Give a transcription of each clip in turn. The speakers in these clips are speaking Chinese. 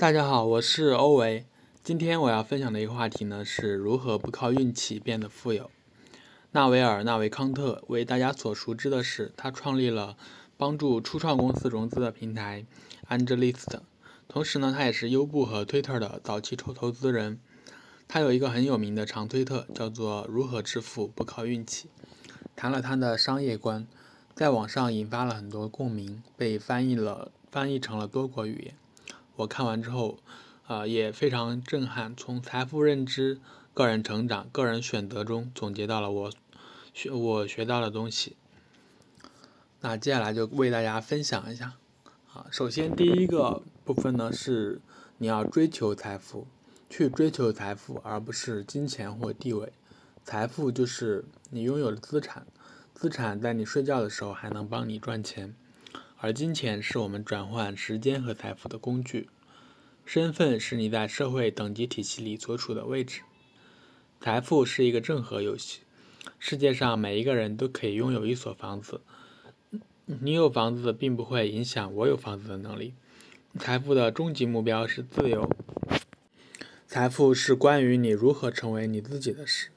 大家好，我是欧维。今天我要分享的一个话题呢，是如何不靠运气变得富有。纳维尔·纳维康特为大家所熟知的是，他创立了帮助初创公司融资的平台 AngelList，同时呢，他也是优步和 Twitter 的早期投投资人。他有一个很有名的长推特，叫做“如何致富不靠运气”，谈了他的商业观，在网上引发了很多共鸣，被翻译了翻译成了多国语言。我看完之后，呃，也非常震撼。从财富认知、个人成长、个人选择中总结到了我学我学到的东西。那接下来就为大家分享一下。啊，首先第一个部分呢是你要追求财富，去追求财富，而不是金钱或地位。财富就是你拥有的资产，资产在你睡觉的时候还能帮你赚钱。而金钱是我们转换时间和财富的工具，身份是你在社会等级体系里所处的位置。财富是一个正和游戏，世界上每一个人都可以拥有一所房子。你有房子并不会影响我有房子的能力。财富的终极目标是自由。财富是关于你如何成为你自己的事。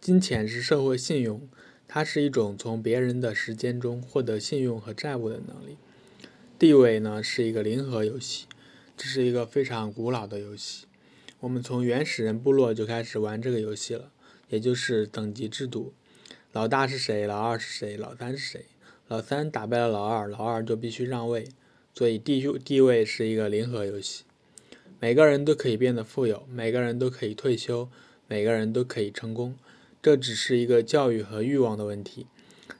金钱是社会信用。它是一种从别人的时间中获得信用和债务的能力。地位呢是一个零和游戏，这是一个非常古老的游戏。我们从原始人部落就开始玩这个游戏了，也就是等级制度。老大是谁？老二是谁？老三是谁？老三打败了老二，老二就必须让位。所以地地位是一个零和游戏。每个人都可以变得富有，每个人都可以退休，每个人都可以成功。这只是一个教育和欲望的问题，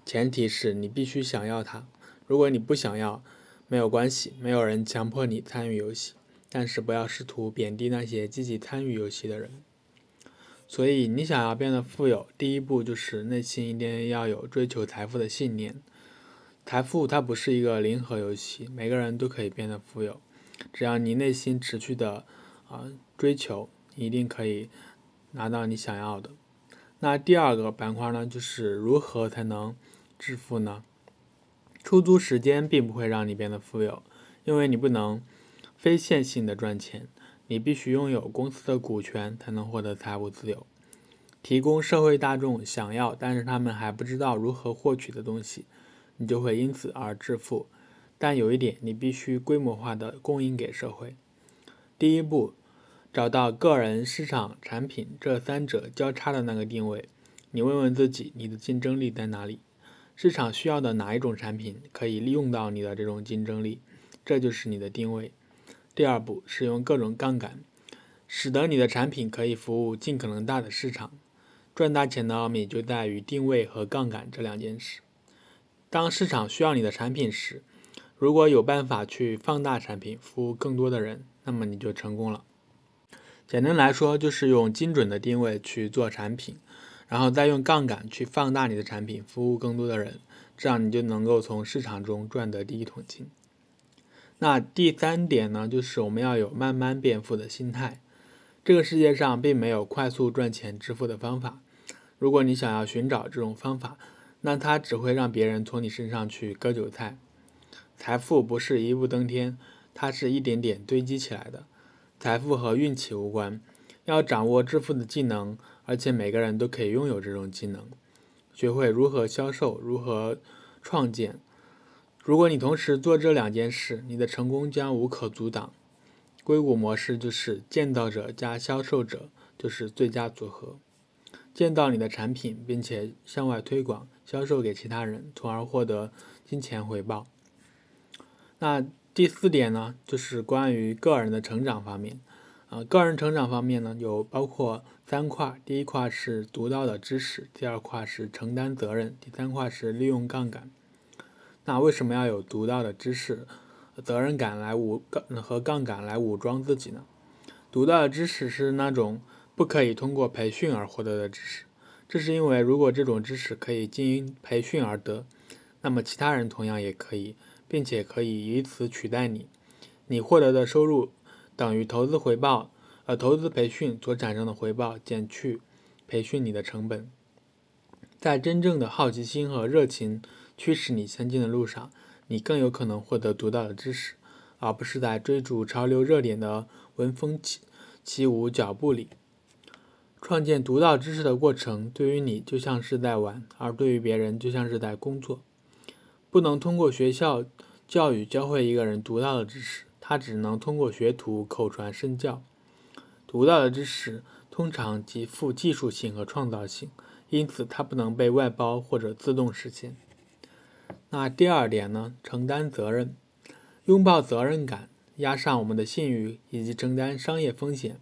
前提是你必须想要它。如果你不想要，没有关系，没有人强迫你参与游戏。但是不要试图贬低那些积极参与游戏的人。所以，你想要变得富有，第一步就是内心一定要有追求财富的信念。财富它不是一个零和游戏，每个人都可以变得富有，只要你内心持续的啊追求，你一定可以拿到你想要的。那第二个板块呢，就是如何才能致富呢？出租时间并不会让你变得富有，因为你不能非线性的赚钱，你必须拥有公司的股权才能获得财务自由。提供社会大众想要但是他们还不知道如何获取的东西，你就会因此而致富。但有一点，你必须规模化的供应给社会。第一步。找到个人、市场、产品这三者交叉的那个定位。你问问自己，你的竞争力在哪里？市场需要的哪一种产品可以利用到你的这种竞争力？这就是你的定位。第二步，使用各种杠杆，使得你的产品可以服务尽可能大的市场。赚大钱的奥秘就在于定位和杠杆这两件事。当市场需要你的产品时，如果有办法去放大产品，服务更多的人，那么你就成功了。简单来说，就是用精准的定位去做产品，然后再用杠杆去放大你的产品，服务更多的人，这样你就能够从市场中赚得第一桶金。那第三点呢，就是我们要有慢慢变富的心态。这个世界上并没有快速赚钱致富的方法。如果你想要寻找这种方法，那它只会让别人从你身上去割韭菜。财富不是一步登天，它是一点点堆积起来的。财富和运气无关，要掌握致富的技能，而且每个人都可以拥有这种技能。学会如何销售，如何创建。如果你同时做这两件事，你的成功将无可阻挡。硅谷模式就是建造者加销售者就是最佳组合。建造你的产品，并且向外推广，销售给其他人，从而获得金钱回报。那。第四点呢，就是关于个人的成长方面。啊，个人成长方面呢，有包括三块。第一块是独到的知识，第二块是承担责任，第三块是利用杠杆。那为什么要有独到的知识、责任感来武杠和杠杆来武装自己呢？独到的知识是那种不可以通过培训而获得的知识，这是因为如果这种知识可以经营培训而得，那么其他人同样也可以。并且可以以此取代你，你获得的收入等于投资回报，呃，投资培训所产生的回报减去培训你的成本。在真正的好奇心和热情驱使你前进的路上，你更有可能获得独到的知识，而不是在追逐潮流热点的闻风起起舞脚步里。创建独到知识的过程，对于你就像是在玩，而对于别人就像是在工作。不能通过学校教育教会一个人独到的知识，他只能通过学徒口传身教。独到的知识通常极富技术性和创造性，因此它不能被外包或者自动实现。那第二点呢？承担责任，拥抱责任感，压上我们的信誉以及承担商业风险。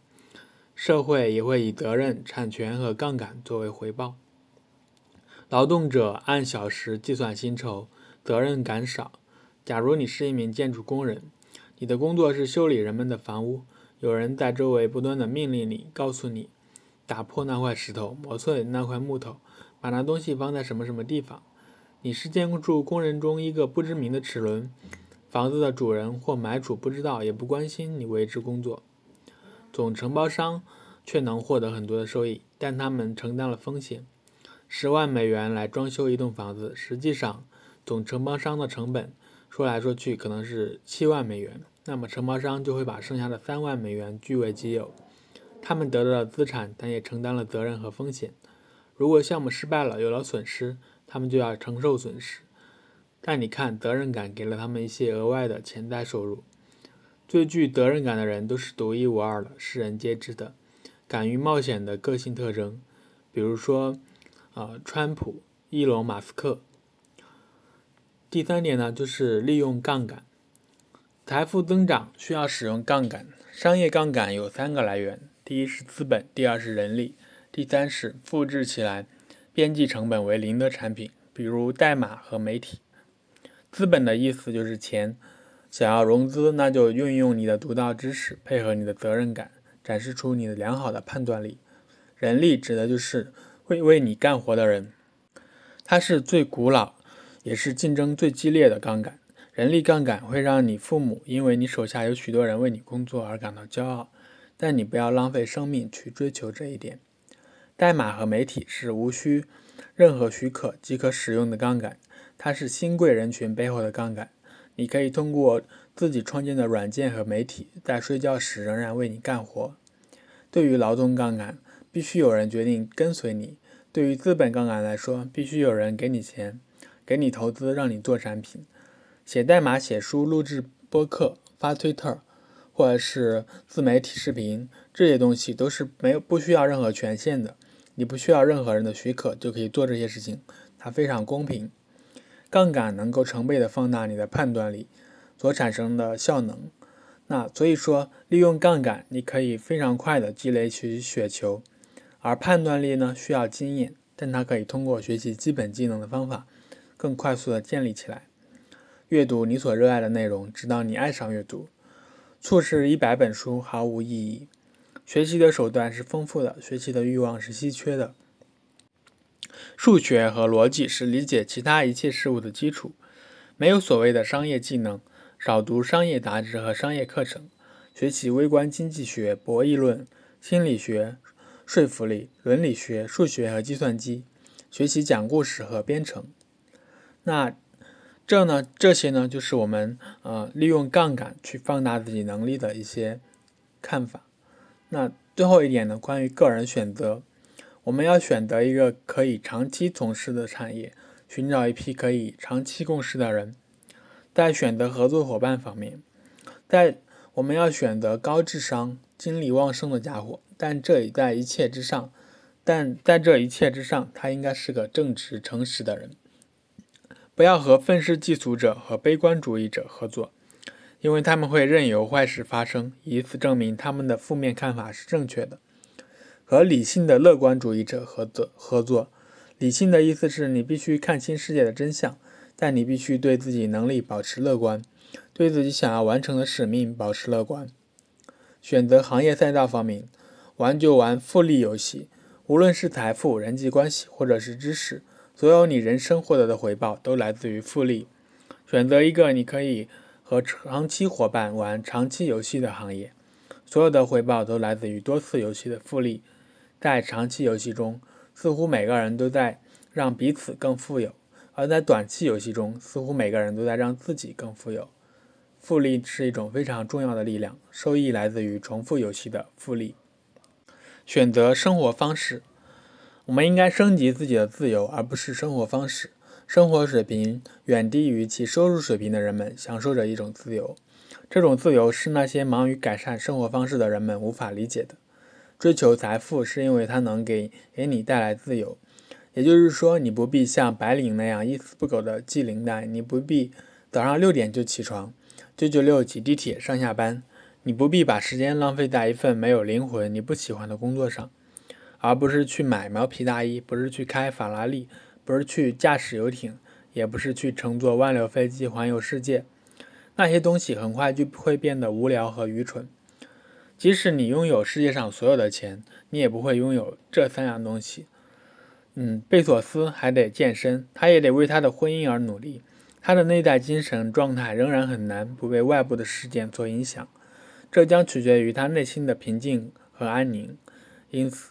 社会也会以责任、产权和杠杆作为回报。劳动者按小时计算薪酬，责任感少。假如你是一名建筑工人，你的工作是修理人们的房屋，有人在周围不断的命令你，告诉你打破那块石头，磨碎那块木头，把那东西放在什么什么地方。你是建筑工人中一个不知名的齿轮，房子的主人或买主不知道也不关心你为之工作。总承包商却能获得很多的收益，但他们承担了风险。十万美元来装修一栋房子，实际上总承包商的成本说来说去可能是七万美元。那么承包商就会把剩下的三万美元据为己有。他们得到了资产，但也承担了责任和风险。如果项目失败了，有了损失，他们就要承受损失。但你看，责任感给了他们一些额外的潜在收入。最具责任感的人都是独一无二的，世人皆知的，敢于冒险的个性特征。比如说，啊，川普、伊隆·马斯克。第三点呢，就是利用杠杆。财富增长需要使用杠杆。商业杠杆有三个来源：第一是资本，第二是人力，第三是复制起来边际成本为零的产品，比如代码和媒体。资本的意思就是钱。想要融资，那就运用你的独到知识，配合你的责任感，展示出你的良好的判断力。人力指的就是会为你干活的人，它是最古老，也是竞争最激烈的杠杆。人力杠杆会让你父母因为你手下有许多人为你工作而感到骄傲，但你不要浪费生命去追求这一点。代码和媒体是无需任何许可即可使用的杠杆，它是新贵人群背后的杠杆。你可以通过自己创建的软件和媒体，在睡觉时仍然为你干活。对于劳动杠杆，必须有人决定跟随你；对于资本杠杆来说，必须有人给你钱，给你投资，让你做产品。写代码、写书、录制播客、发推特，或者是自媒体视频，这些东西都是没有不需要任何权限的。你不需要任何人的许可就可以做这些事情，它非常公平。杠杆能够成倍的放大你的判断力所产生的效能。那所以说，利用杠杆，你可以非常快的积累起雪球。而判断力呢，需要经验，但它可以通过学习基本技能的方法，更快速的建立起来。阅读你所热爱的内容，直到你爱上阅读。促使一百本书毫无意义。学习的手段是丰富的，学习的欲望是稀缺的。数学和逻辑是理解其他一切事物的基础。没有所谓的商业技能，少读商业杂志和商业课程，学习微观经济学、博弈论、心理学、说服力、伦理学、数学和计算机，学习讲故事和编程。那这呢？这些呢，就是我们呃利用杠杆去放大自己能力的一些看法。那最后一点呢，关于个人选择。我们要选择一个可以长期从事的产业，寻找一批可以长期共事的人。在选择合作伙伴方面，在我们要选择高智商、精力旺盛的家伙，但这在一切之上，但在这一切之上，他应该是个正直、诚实的人。不要和愤世嫉俗者和悲观主义者合作，因为他们会任由坏事发生，以此证明他们的负面看法是正确的。和理性的乐观主义者合作合作，理性的意思是你必须看清世界的真相，但你必须对自己能力保持乐观，对自己想要完成的使命保持乐观。选择行业赛道方面，玩就玩复利游戏，无论是财富、人际关系或者是知识，所有你人生获得的回报都来自于复利。选择一个你可以和长期伙伴玩长期游戏的行业，所有的回报都来自于多次游戏的复利。在长期游戏中，似乎每个人都在让彼此更富有；而在短期游戏中，似乎每个人都在让自己更富有。复利是一种非常重要的力量，收益来自于重复游戏的复利。选择生活方式，我们应该升级自己的自由，而不是生活方式。生活水平远低于其收入水平的人们享受着一种自由，这种自由是那些忙于改善生活方式的人们无法理解的。追求财富是因为它能给给你带来自由，也就是说，你不必像白领那样一丝不苟的系领带，你不必早上六点就起床，九九六挤地铁上下班，你不必把时间浪费在一份没有灵魂、你不喜欢的工作上，而不是去买毛皮大衣，不是去开法拉利。不是去驾驶游艇，也不是去乘坐万流飞机环游世界，那些东西很快就会变得无聊和愚蠢。即使你拥有世界上所有的钱，你也不会拥有这三样东西。嗯，贝索斯还得健身，他也得为他的婚姻而努力。他的内在精神状态仍然很难不被外部的事件所影响，这将取决于他内心的平静和安宁。因此，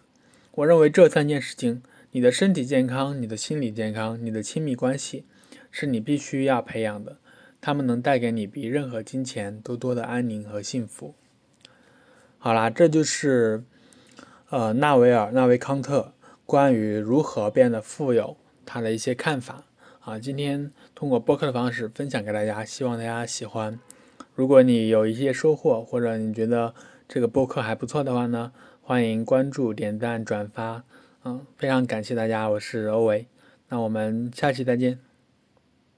我认为这三件事情。你的身体健康、你的心理健康、你的亲密关系，是你必须要培养的。他们能带给你比任何金钱都多的安宁和幸福。好啦，这就是呃纳维尔·纳维康特关于如何变得富有他的一些看法啊。今天通过播客的方式分享给大家，希望大家喜欢。如果你有一些收获，或者你觉得这个播客还不错的话呢，欢迎关注、点赞、转发。嗯，非常感谢大家，我是欧维，那我们下期再见。